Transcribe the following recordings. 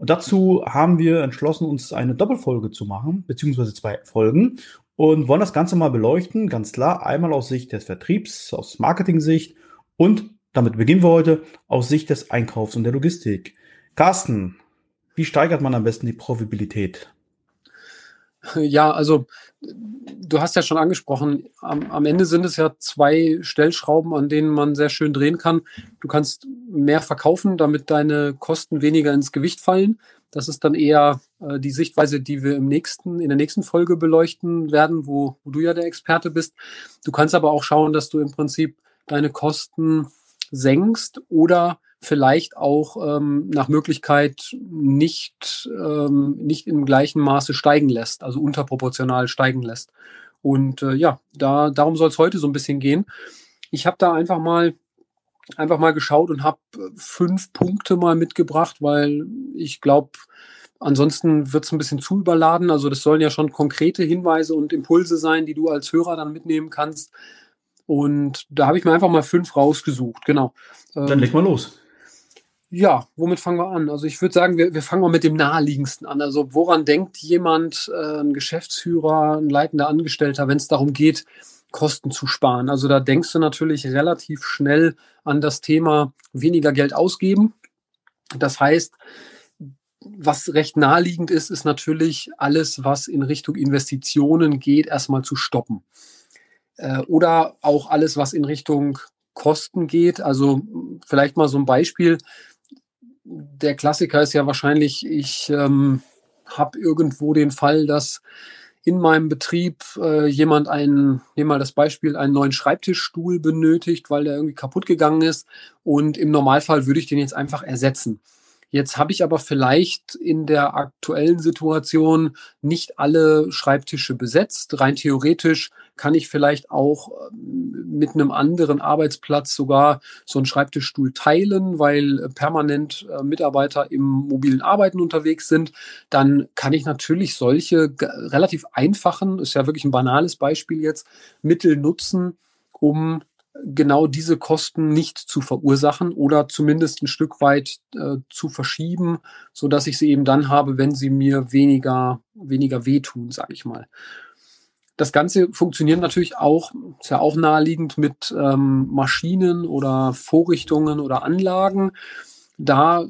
Und dazu haben wir entschlossen, uns eine Doppelfolge zu machen, beziehungsweise zwei Folgen und wollen das Ganze mal beleuchten. Ganz klar, einmal aus Sicht des Vertriebs, aus Marketing-Sicht und damit beginnen wir heute aus Sicht des Einkaufs und der Logistik. Carsten, wie steigert man am besten die Profitabilität? Ja, also du hast ja schon angesprochen, am, am, Ende sind es ja zwei Stellschrauben, an denen man sehr schön drehen kann. Du kannst mehr verkaufen, damit deine Kosten weniger ins Gewicht fallen. Das ist dann eher äh, die Sichtweise, die wir im nächsten, in der nächsten Folge beleuchten werden, wo, wo du ja der Experte bist. Du kannst aber auch schauen, dass du im Prinzip deine Kosten senkst oder vielleicht auch ähm, nach Möglichkeit nicht, ähm, nicht im gleichen Maße steigen lässt, also unterproportional steigen lässt. Und äh, ja, da, darum soll es heute so ein bisschen gehen. Ich habe da einfach mal einfach mal geschaut und habe fünf Punkte mal mitgebracht, weil ich glaube, ansonsten wird es ein bisschen zu überladen. Also das sollen ja schon konkrete Hinweise und Impulse sein, die du als Hörer dann mitnehmen kannst. Und da habe ich mir einfach mal fünf rausgesucht, genau. Dann leg mal los. Ja, womit fangen wir an? Also ich würde sagen, wir, wir fangen mal mit dem naheliegendsten an. Also woran denkt jemand, äh, ein Geschäftsführer, ein leitender Angestellter, wenn es darum geht, Kosten zu sparen? Also da denkst du natürlich relativ schnell an das Thema weniger Geld ausgeben. Das heißt, was recht naheliegend ist, ist natürlich alles, was in Richtung Investitionen geht, erstmal zu stoppen. Äh, oder auch alles, was in Richtung Kosten geht. Also vielleicht mal so ein Beispiel der Klassiker ist ja wahrscheinlich, ich ähm, habe irgendwo den Fall, dass in meinem Betrieb äh, jemand einen, nehmen mal das Beispiel, einen neuen Schreibtischstuhl benötigt, weil der irgendwie kaputt gegangen ist. Und im Normalfall würde ich den jetzt einfach ersetzen. Jetzt habe ich aber vielleicht in der aktuellen Situation nicht alle Schreibtische besetzt. Rein theoretisch kann ich vielleicht auch ähm, mit einem anderen Arbeitsplatz sogar so einen Schreibtischstuhl teilen, weil permanent äh, Mitarbeiter im mobilen Arbeiten unterwegs sind. Dann kann ich natürlich solche relativ einfachen, ist ja wirklich ein banales Beispiel jetzt, Mittel nutzen, um genau diese Kosten nicht zu verursachen oder zumindest ein Stück weit äh, zu verschieben, so dass ich sie eben dann habe, wenn sie mir weniger weniger wehtun, sage ich mal. Das Ganze funktioniert natürlich auch, ist ja auch naheliegend mit ähm, Maschinen oder Vorrichtungen oder Anlagen. Da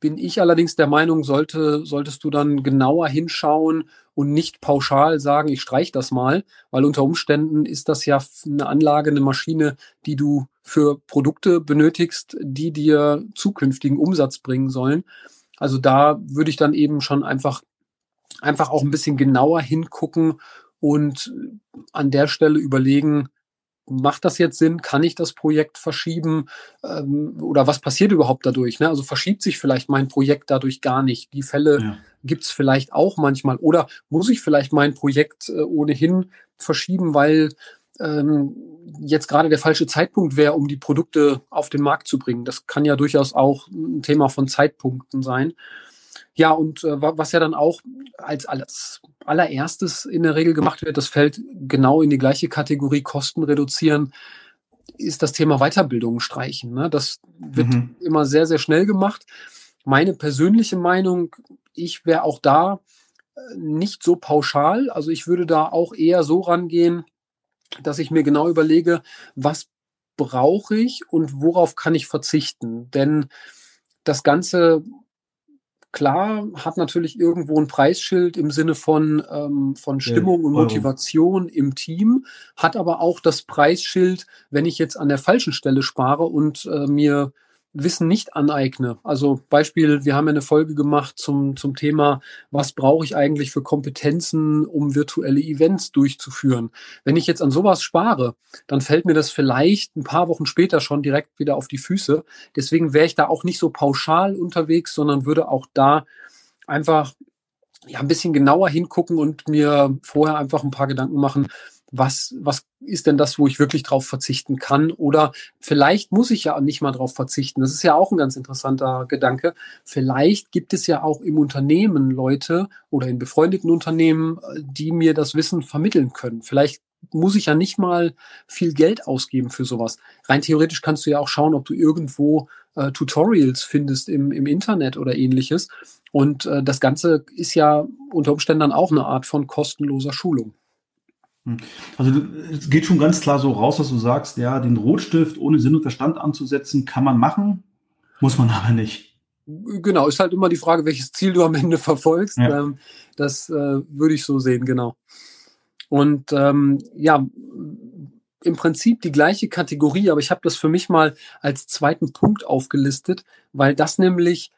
bin ich allerdings der Meinung, sollte, solltest du dann genauer hinschauen und nicht pauschal sagen, ich streiche das mal, weil unter Umständen ist das ja eine Anlage, eine Maschine, die du für Produkte benötigst, die dir zukünftigen Umsatz bringen sollen. Also da würde ich dann eben schon einfach, einfach auch ein bisschen genauer hingucken und an der Stelle überlegen, macht das jetzt Sinn? Kann ich das Projekt verschieben? Ähm, oder was passiert überhaupt dadurch? Ne? Also verschiebt sich vielleicht mein Projekt dadurch gar nicht. Die Fälle ja. gibt es vielleicht auch manchmal. Oder muss ich vielleicht mein Projekt äh, ohnehin verschieben, weil ähm, jetzt gerade der falsche Zeitpunkt wäre, um die Produkte auf den Markt zu bringen. Das kann ja durchaus auch ein Thema von Zeitpunkten sein. Ja, und äh, was ja dann auch als, als allererstes in der Regel gemacht wird, das fällt genau in die gleiche Kategorie Kosten reduzieren, ist das Thema Weiterbildung streichen. Ne? Das wird mhm. immer sehr, sehr schnell gemacht. Meine persönliche Meinung, ich wäre auch da äh, nicht so pauschal. Also ich würde da auch eher so rangehen, dass ich mir genau überlege, was brauche ich und worauf kann ich verzichten. Denn das Ganze klar, hat natürlich irgendwo ein Preisschild im Sinne von, ähm, von Stimmung und Motivation im Team, hat aber auch das Preisschild, wenn ich jetzt an der falschen Stelle spare und äh, mir Wissen nicht aneigne. Also Beispiel, wir haben ja eine Folge gemacht zum, zum Thema, was brauche ich eigentlich für Kompetenzen, um virtuelle Events durchzuführen. Wenn ich jetzt an sowas spare, dann fällt mir das vielleicht ein paar Wochen später schon direkt wieder auf die Füße. Deswegen wäre ich da auch nicht so pauschal unterwegs, sondern würde auch da einfach ja, ein bisschen genauer hingucken und mir vorher einfach ein paar Gedanken machen, was, was ist denn das, wo ich wirklich drauf verzichten kann? Oder vielleicht muss ich ja nicht mal drauf verzichten. Das ist ja auch ein ganz interessanter Gedanke. Vielleicht gibt es ja auch im Unternehmen Leute oder in befreundeten Unternehmen, die mir das Wissen vermitteln können. Vielleicht muss ich ja nicht mal viel Geld ausgeben für sowas. Rein theoretisch kannst du ja auch schauen, ob du irgendwo äh, Tutorials findest im, im Internet oder ähnliches. Und äh, das Ganze ist ja unter Umständen dann auch eine Art von kostenloser Schulung. Hm. Also es geht schon ganz klar so raus, dass du sagst, ja, den Rotstift ohne Sinn und Verstand anzusetzen, kann man machen, muss man aber nicht. Genau, ist halt immer die Frage, welches Ziel du am Ende verfolgst. Ja. Ähm, das äh, würde ich so sehen, genau. Und ähm, ja, im Prinzip die gleiche Kategorie, aber ich habe das für mich mal als zweiten Punkt aufgelistet, weil das nämlich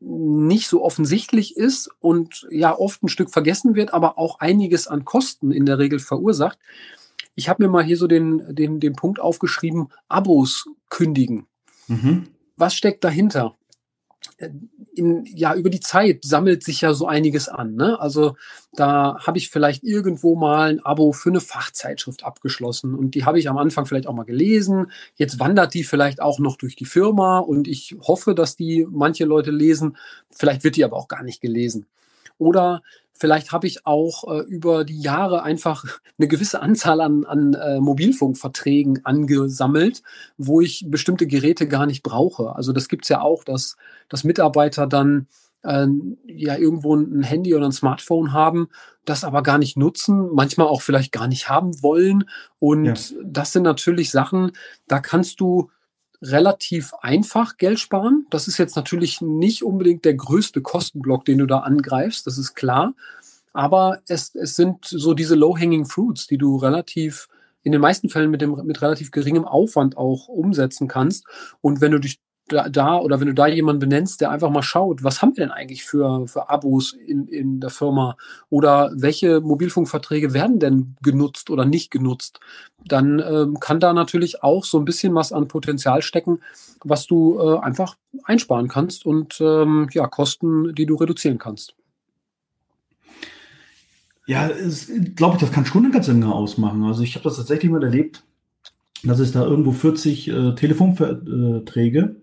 nicht so offensichtlich ist und ja oft ein Stück vergessen wird, aber auch einiges an Kosten in der Regel verursacht. Ich habe mir mal hier so den, den, den Punkt aufgeschrieben, Abos kündigen. Mhm. Was steckt dahinter? In, ja, über die Zeit sammelt sich ja so einiges an. Ne? Also da habe ich vielleicht irgendwo mal ein Abo für eine Fachzeitschrift abgeschlossen und die habe ich am Anfang vielleicht auch mal gelesen. Jetzt wandert die vielleicht auch noch durch die Firma und ich hoffe, dass die manche Leute lesen. Vielleicht wird die aber auch gar nicht gelesen. Oder Vielleicht habe ich auch äh, über die Jahre einfach eine gewisse Anzahl an, an äh, Mobilfunkverträgen angesammelt, wo ich bestimmte Geräte gar nicht brauche. Also das gibt's ja auch, dass, dass Mitarbeiter dann äh, ja irgendwo ein Handy oder ein Smartphone haben, das aber gar nicht nutzen, manchmal auch vielleicht gar nicht haben wollen. Und ja. das sind natürlich Sachen, da kannst du relativ einfach Geld sparen. Das ist jetzt natürlich nicht unbedingt der größte Kostenblock, den du da angreifst, das ist klar. Aber es, es sind so diese low-hanging fruits, die du relativ in den meisten Fällen mit, dem, mit relativ geringem Aufwand auch umsetzen kannst. Und wenn du dich da, da oder wenn du da jemanden benennst, der einfach mal schaut, was haben wir denn eigentlich für, für Abos in, in der Firma oder welche Mobilfunkverträge werden denn genutzt oder nicht genutzt, dann ähm, kann da natürlich auch so ein bisschen was an Potenzial stecken, was du äh, einfach einsparen kannst und ähm, ja, Kosten, die du reduzieren kannst. Ja, glaube ich, das kann schon eine ganze Menge ausmachen. Also ich habe das tatsächlich mal erlebt, dass es da irgendwo 40 äh, Telefonverträge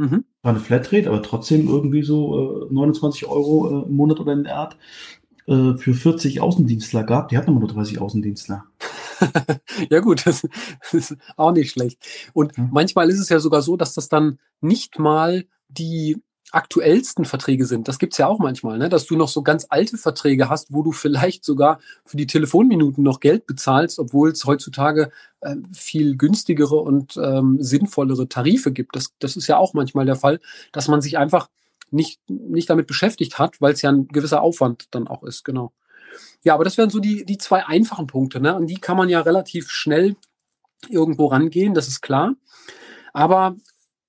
Mhm. War eine Flatrate, aber trotzdem irgendwie so äh, 29 Euro äh, im Monat oder in der Art äh, für 40 Außendienstler gab. Die hatten nur 30 Außendienstler. ja gut, das, ist auch nicht schlecht. Und ja. manchmal ist es ja sogar so, dass das dann nicht mal die aktuellsten Verträge sind. Das gibt's ja auch manchmal, ne? dass du noch so ganz alte Verträge hast, wo du vielleicht sogar für die Telefonminuten noch Geld bezahlst, obwohl es heutzutage äh, viel günstigere und ähm, sinnvollere Tarife gibt. Das, das ist ja auch manchmal der Fall, dass man sich einfach nicht, nicht damit beschäftigt hat, weil es ja ein gewisser Aufwand dann auch ist, genau. Ja, aber das wären so die, die zwei einfachen Punkte. Ne? An die kann man ja relativ schnell irgendwo rangehen, das ist klar. Aber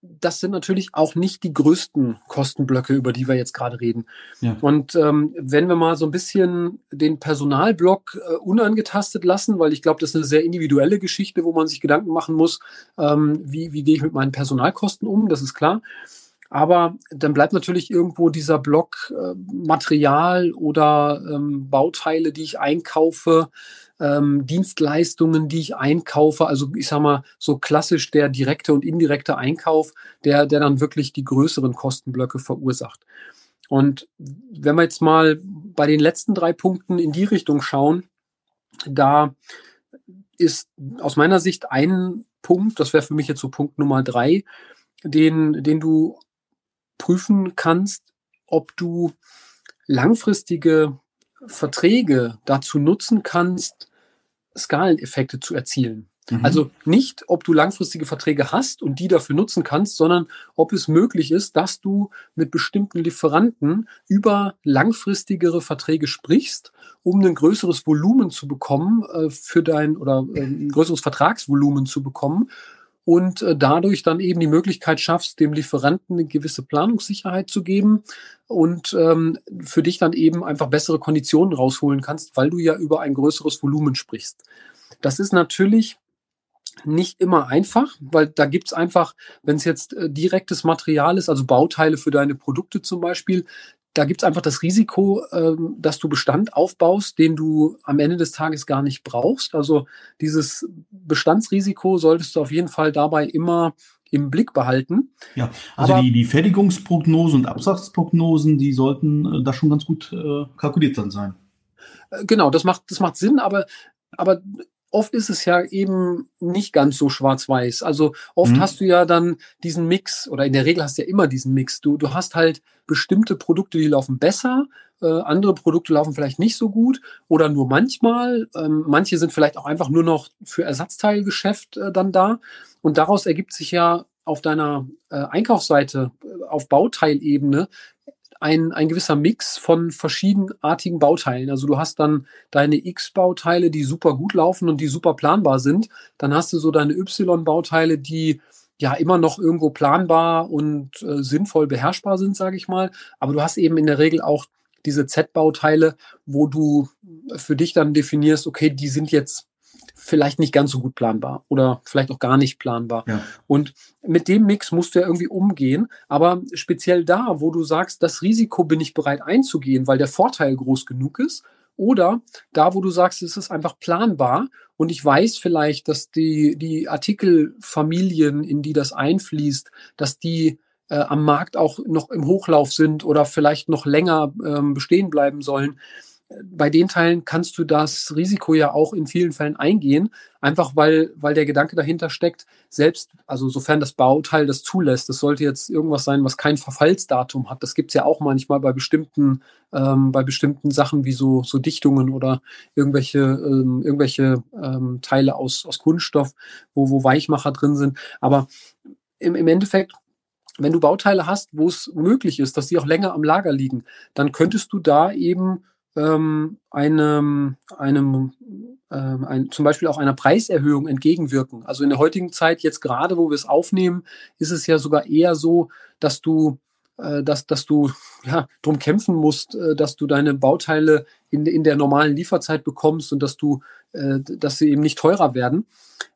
das sind natürlich auch nicht die größten Kostenblöcke, über die wir jetzt gerade reden. Ja. Und ähm, wenn wir mal so ein bisschen den Personalblock äh, unangetastet lassen, weil ich glaube, das ist eine sehr individuelle Geschichte, wo man sich Gedanken machen muss, ähm, wie, wie gehe ich mit meinen Personalkosten um, das ist klar. Aber dann bleibt natürlich irgendwo dieser Block äh, Material oder ähm, Bauteile, die ich einkaufe, ähm, Dienstleistungen, die ich einkaufe. Also ich sage mal so klassisch der direkte und indirekte Einkauf, der, der dann wirklich die größeren Kostenblöcke verursacht. Und wenn wir jetzt mal bei den letzten drei Punkten in die Richtung schauen, da ist aus meiner Sicht ein Punkt, das wäre für mich jetzt so Punkt Nummer drei, den, den du prüfen kannst, ob du langfristige Verträge dazu nutzen kannst, Skaleneffekte zu erzielen. Mhm. Also nicht, ob du langfristige Verträge hast und die dafür nutzen kannst, sondern ob es möglich ist, dass du mit bestimmten Lieferanten über langfristigere Verträge sprichst, um ein größeres Volumen zu bekommen äh, für dein oder äh, ein größeres Vertragsvolumen zu bekommen und äh, dadurch dann eben die Möglichkeit schaffst, dem Lieferanten eine gewisse Planungssicherheit zu geben und ähm, für dich dann eben einfach bessere Konditionen rausholen kannst, weil du ja über ein größeres Volumen sprichst. Das ist natürlich nicht immer einfach, weil da gibt's einfach, wenn es jetzt äh, direktes Material ist, also Bauteile für deine Produkte zum Beispiel, da gibt es einfach das Risiko, ähm, dass du Bestand aufbaust, den du am Ende des Tages gar nicht brauchst. Also dieses Bestandsrisiko solltest du auf jeden Fall dabei immer im Blick behalten. Ja, also Aber, die, die Fertigungsprognosen und Absatzprognosen, die sollten äh, da schon ganz gut äh, kalkuliert dann sein. Äh, genau, das macht, das macht Sinn, aber, aber oft ist es ja eben nicht ganz so schwarz-weiß. Also oft mhm. hast du ja dann diesen Mix, oder in der Regel hast du ja immer diesen Mix. Du, du hast halt bestimmte Produkte, die laufen besser, äh, andere Produkte laufen vielleicht nicht so gut oder nur manchmal. Ähm, manche sind vielleicht auch einfach nur noch für Ersatzteilgeschäft äh, dann da. Und daraus ergibt sich ja auf deiner äh, Einkaufsseite äh, auf Bauteilebene ein, ein gewisser Mix von verschiedenartigen Bauteilen. Also du hast dann deine X-Bauteile, die super gut laufen und die super planbar sind. Dann hast du so deine Y-Bauteile, die ja immer noch irgendwo planbar und äh, sinnvoll beherrschbar sind, sage ich mal. Aber du hast eben in der Regel auch diese Z-Bauteile, wo du für dich dann definierst, okay, die sind jetzt vielleicht nicht ganz so gut planbar oder vielleicht auch gar nicht planbar. Ja. Und mit dem Mix musst du ja irgendwie umgehen. Aber speziell da, wo du sagst, das Risiko bin ich bereit einzugehen, weil der Vorteil groß genug ist, oder da, wo du sagst, es ist einfach planbar und ich weiß vielleicht, dass die, die Artikelfamilien, in die das einfließt, dass die äh, am Markt auch noch im Hochlauf sind oder vielleicht noch länger ähm, bestehen bleiben sollen bei den Teilen kannst du das Risiko ja auch in vielen Fällen eingehen, einfach weil, weil der Gedanke dahinter steckt, selbst, also sofern das Bauteil das zulässt, das sollte jetzt irgendwas sein, was kein Verfallsdatum hat. Das gibt's ja auch manchmal bei bestimmten, ähm, bei bestimmten Sachen wie so, so Dichtungen oder irgendwelche, ähm, irgendwelche ähm, Teile aus, aus Kunststoff, wo, wo Weichmacher drin sind. Aber im, im Endeffekt wenn du Bauteile hast, wo es möglich ist, dass die auch länger am Lager liegen, dann könntest du da eben ähm, einem, einem ähm, ein, zum Beispiel auch einer Preiserhöhung entgegenwirken. Also in der heutigen Zeit, jetzt gerade, wo wir es aufnehmen, ist es ja sogar eher so, dass du äh, dass, dass du ja, drum kämpfen musst, äh, dass du deine Bauteile in, in der normalen Lieferzeit bekommst und dass du, äh, dass sie eben nicht teurer werden.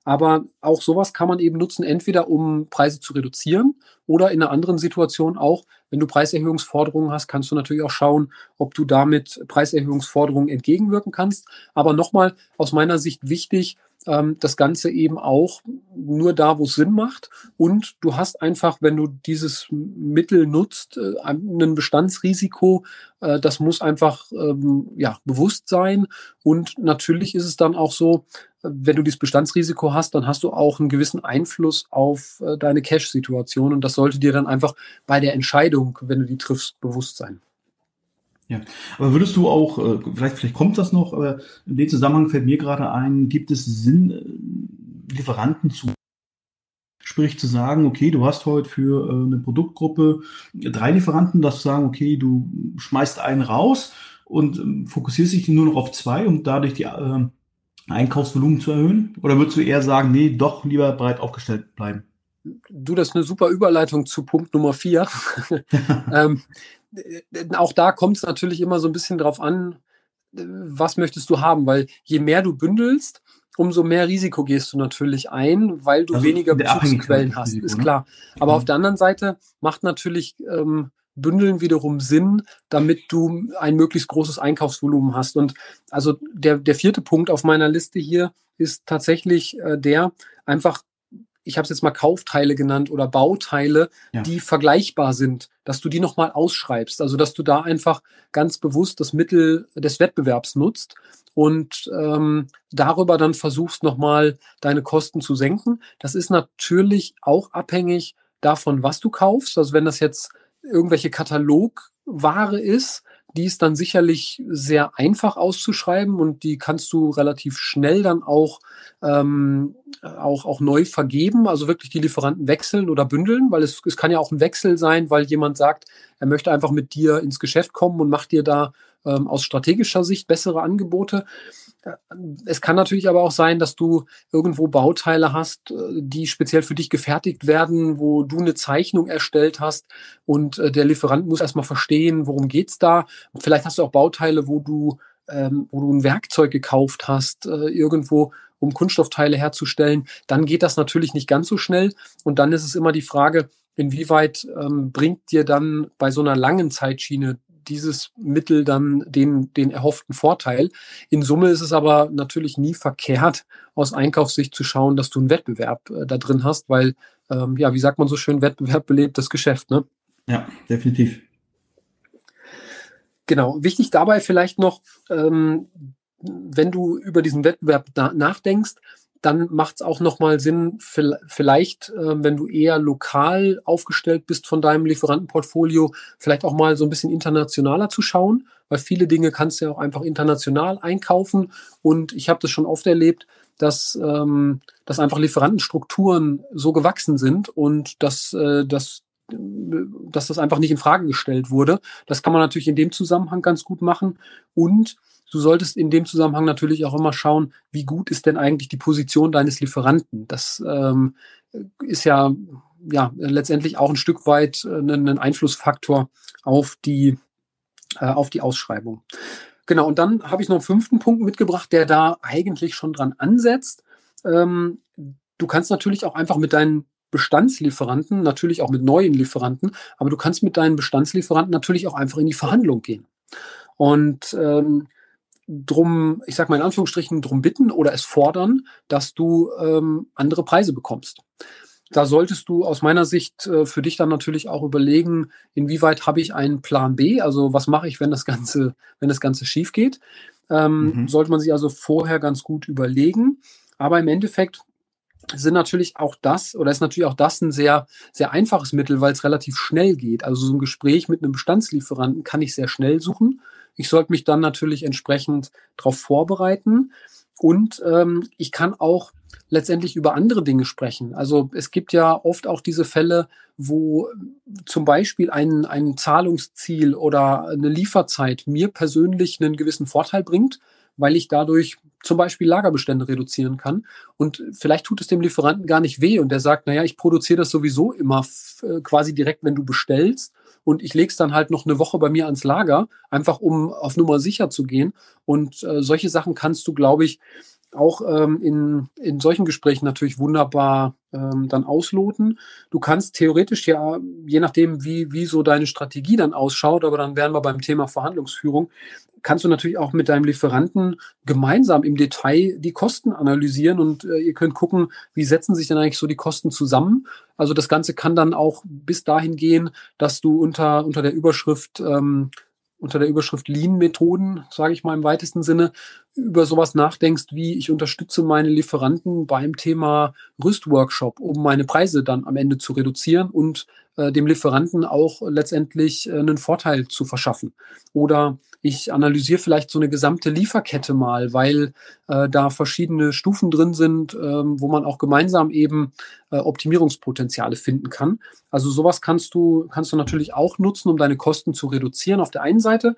Aber auch sowas kann man eben nutzen, entweder um Preise zu reduzieren oder in einer anderen Situation auch, wenn du Preiserhöhungsforderungen hast, kannst du natürlich auch schauen, ob du damit Preiserhöhungsforderungen entgegenwirken kannst. Aber nochmal aus meiner Sicht wichtig, ähm, das Ganze eben auch nur da, wo es Sinn macht. Und du hast einfach, wenn du dieses Mittel nutzt, äh, ein Bestandsrisiko. Äh, das muss einfach ähm, ja, bewusst sein. Und natürlich ist es dann auch so, wenn du dieses Bestandsrisiko hast, dann hast du auch einen gewissen Einfluss auf äh, deine Cash-Situation. Und das sollte dir dann einfach bei der Entscheidung, wenn du die triffst, bewusst sein. Ja, aber würdest du auch, äh, vielleicht, vielleicht kommt das noch, aber in dem Zusammenhang fällt mir gerade ein, gibt es Sinn, äh, Lieferanten zu, sprich zu sagen, okay, du hast heute für äh, eine Produktgruppe drei Lieferanten, dass du sagen, okay, du schmeißt einen raus und ähm, fokussierst dich nur noch auf zwei, um dadurch die äh, Einkaufsvolumen zu erhöhen? Oder würdest du eher sagen, nee, doch lieber breit aufgestellt bleiben? Du, das ist eine super Überleitung zu Punkt Nummer vier. ähm, auch da kommt es natürlich immer so ein bisschen drauf an, was möchtest du haben, weil je mehr du bündelst, umso mehr Risiko gehst du natürlich ein, weil du also weniger Bezugsquellen hast, Risiko, ist ne? klar. Aber mhm. auf der anderen Seite macht natürlich ähm, Bündeln wiederum Sinn, damit du ein möglichst großes Einkaufsvolumen hast. Und also der, der vierte Punkt auf meiner Liste hier ist tatsächlich äh, der, einfach ich habe es jetzt mal Kaufteile genannt oder Bauteile, ja. die vergleichbar sind, dass du die nochmal ausschreibst. Also dass du da einfach ganz bewusst das Mittel des Wettbewerbs nutzt und ähm, darüber dann versuchst nochmal deine Kosten zu senken. Das ist natürlich auch abhängig davon, was du kaufst. Also wenn das jetzt irgendwelche Katalogware ist, die ist dann sicherlich sehr einfach auszuschreiben und die kannst du relativ schnell dann auch, ähm, auch, auch neu vergeben, also wirklich die Lieferanten wechseln oder bündeln, weil es, es kann ja auch ein Wechsel sein, weil jemand sagt, er möchte einfach mit dir ins Geschäft kommen und macht dir da ähm, aus strategischer Sicht bessere Angebote. Es kann natürlich aber auch sein, dass du irgendwo Bauteile hast, äh, die speziell für dich gefertigt werden, wo du eine Zeichnung erstellt hast und äh, der Lieferant muss erstmal verstehen, worum geht's da. Vielleicht hast du auch Bauteile, wo du, ähm, wo du ein Werkzeug gekauft hast, äh, irgendwo, um Kunststoffteile herzustellen. Dann geht das natürlich nicht ganz so schnell. Und dann ist es immer die Frage, inwieweit ähm, bringt dir dann bei so einer langen Zeitschiene dieses Mittel dann den, den erhofften Vorteil. In Summe ist es aber natürlich nie verkehrt, aus Einkaufssicht zu schauen, dass du einen Wettbewerb äh, da drin hast, weil, ähm, ja, wie sagt man so schön, Wettbewerb belebt das Geschäft, ne? Ja, definitiv. Genau. Wichtig dabei vielleicht noch, ähm, wenn du über diesen Wettbewerb na nachdenkst, dann macht es auch nochmal Sinn, vielleicht, äh, wenn du eher lokal aufgestellt bist von deinem Lieferantenportfolio, vielleicht auch mal so ein bisschen internationaler zu schauen, weil viele Dinge kannst du ja auch einfach international einkaufen. Und ich habe das schon oft erlebt, dass, ähm, dass einfach Lieferantenstrukturen so gewachsen sind und dass, äh, dass dass das einfach nicht in Frage gestellt wurde. Das kann man natürlich in dem Zusammenhang ganz gut machen. Und du solltest in dem Zusammenhang natürlich auch immer schauen, wie gut ist denn eigentlich die Position deines Lieferanten. Das ähm, ist ja, ja letztendlich auch ein Stück weit äh, ein Einflussfaktor auf die, äh, auf die Ausschreibung. Genau, und dann habe ich noch einen fünften Punkt mitgebracht, der da eigentlich schon dran ansetzt. Ähm, du kannst natürlich auch einfach mit deinen Bestandslieferanten, natürlich auch mit neuen Lieferanten, aber du kannst mit deinen Bestandslieferanten natürlich auch einfach in die Verhandlung gehen. Und ähm, drum, ich sag mal in Anführungsstrichen, drum bitten oder es fordern, dass du ähm, andere Preise bekommst. Da solltest du aus meiner Sicht äh, für dich dann natürlich auch überlegen, inwieweit habe ich einen Plan B, also was mache ich, wenn das Ganze, wenn das Ganze schief geht. Ähm, mhm. Sollte man sich also vorher ganz gut überlegen. Aber im Endeffekt sind natürlich auch das, oder ist natürlich auch das ein sehr, sehr einfaches Mittel, weil es relativ schnell geht. Also so ein Gespräch mit einem Bestandslieferanten kann ich sehr schnell suchen. Ich sollte mich dann natürlich entsprechend darauf vorbereiten. Und ähm, ich kann auch letztendlich über andere Dinge sprechen. Also es gibt ja oft auch diese Fälle, wo zum Beispiel ein, ein Zahlungsziel oder eine Lieferzeit mir persönlich einen gewissen Vorteil bringt weil ich dadurch zum Beispiel Lagerbestände reduzieren kann. Und vielleicht tut es dem Lieferanten gar nicht weh und der sagt, naja, ich produziere das sowieso immer äh, quasi direkt, wenn du bestellst. Und ich lege es dann halt noch eine Woche bei mir ans Lager, einfach um auf Nummer sicher zu gehen. Und äh, solche Sachen kannst du, glaube ich, auch ähm, in, in solchen Gesprächen natürlich wunderbar ähm, dann ausloten. Du kannst theoretisch ja, je nachdem, wie, wie so deine Strategie dann ausschaut, aber dann wären wir beim Thema Verhandlungsführung, kannst du natürlich auch mit deinem Lieferanten gemeinsam im Detail die Kosten analysieren und äh, ihr könnt gucken, wie setzen sich denn eigentlich so die Kosten zusammen. Also das Ganze kann dann auch bis dahin gehen, dass du unter, unter der Überschrift ähm, unter der Überschrift Lean-Methoden, sage ich mal im weitesten Sinne, über sowas nachdenkst, wie ich unterstütze meine Lieferanten beim Thema Rüstworkshop, um meine Preise dann am Ende zu reduzieren und äh, dem Lieferanten auch letztendlich äh, einen Vorteil zu verschaffen. Oder ich analysiere vielleicht so eine gesamte Lieferkette mal, weil äh, da verschiedene Stufen drin sind, ähm, wo man auch gemeinsam eben äh, Optimierungspotenziale finden kann. Also sowas kannst du, kannst du natürlich auch nutzen, um deine Kosten zu reduzieren auf der einen Seite.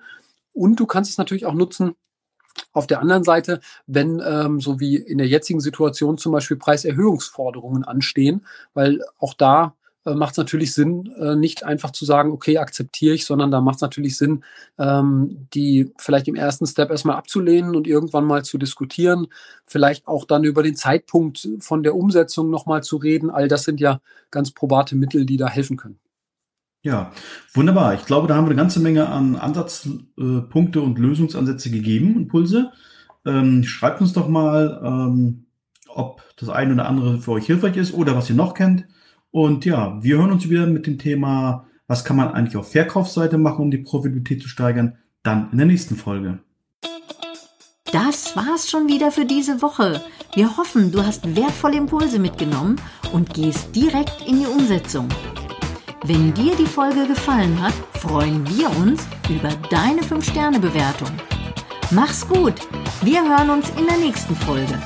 Und du kannst es natürlich auch nutzen, auf der anderen Seite, wenn ähm, so wie in der jetzigen Situation zum Beispiel Preiserhöhungsforderungen anstehen, weil auch da äh, macht es natürlich Sinn, äh, nicht einfach zu sagen, okay, akzeptiere ich, sondern da macht es natürlich Sinn, ähm, die vielleicht im ersten Step erstmal abzulehnen und irgendwann mal zu diskutieren, vielleicht auch dann über den Zeitpunkt von der Umsetzung nochmal zu reden. All das sind ja ganz probate Mittel, die da helfen können. Ja, wunderbar. Ich glaube, da haben wir eine ganze Menge an Ansatzpunkte und Lösungsansätze gegeben, Impulse. Ähm, schreibt uns doch mal, ähm, ob das eine oder andere für euch hilfreich ist oder was ihr noch kennt. Und ja, wir hören uns wieder mit dem Thema, was kann man eigentlich auf Verkaufsseite machen, um die Profitabilität zu steigern, dann in der nächsten Folge. Das war's schon wieder für diese Woche. Wir hoffen, du hast wertvolle Impulse mitgenommen und gehst direkt in die Umsetzung. Wenn dir die Folge gefallen hat, freuen wir uns über deine 5-Sterne-Bewertung. Mach's gut. Wir hören uns in der nächsten Folge.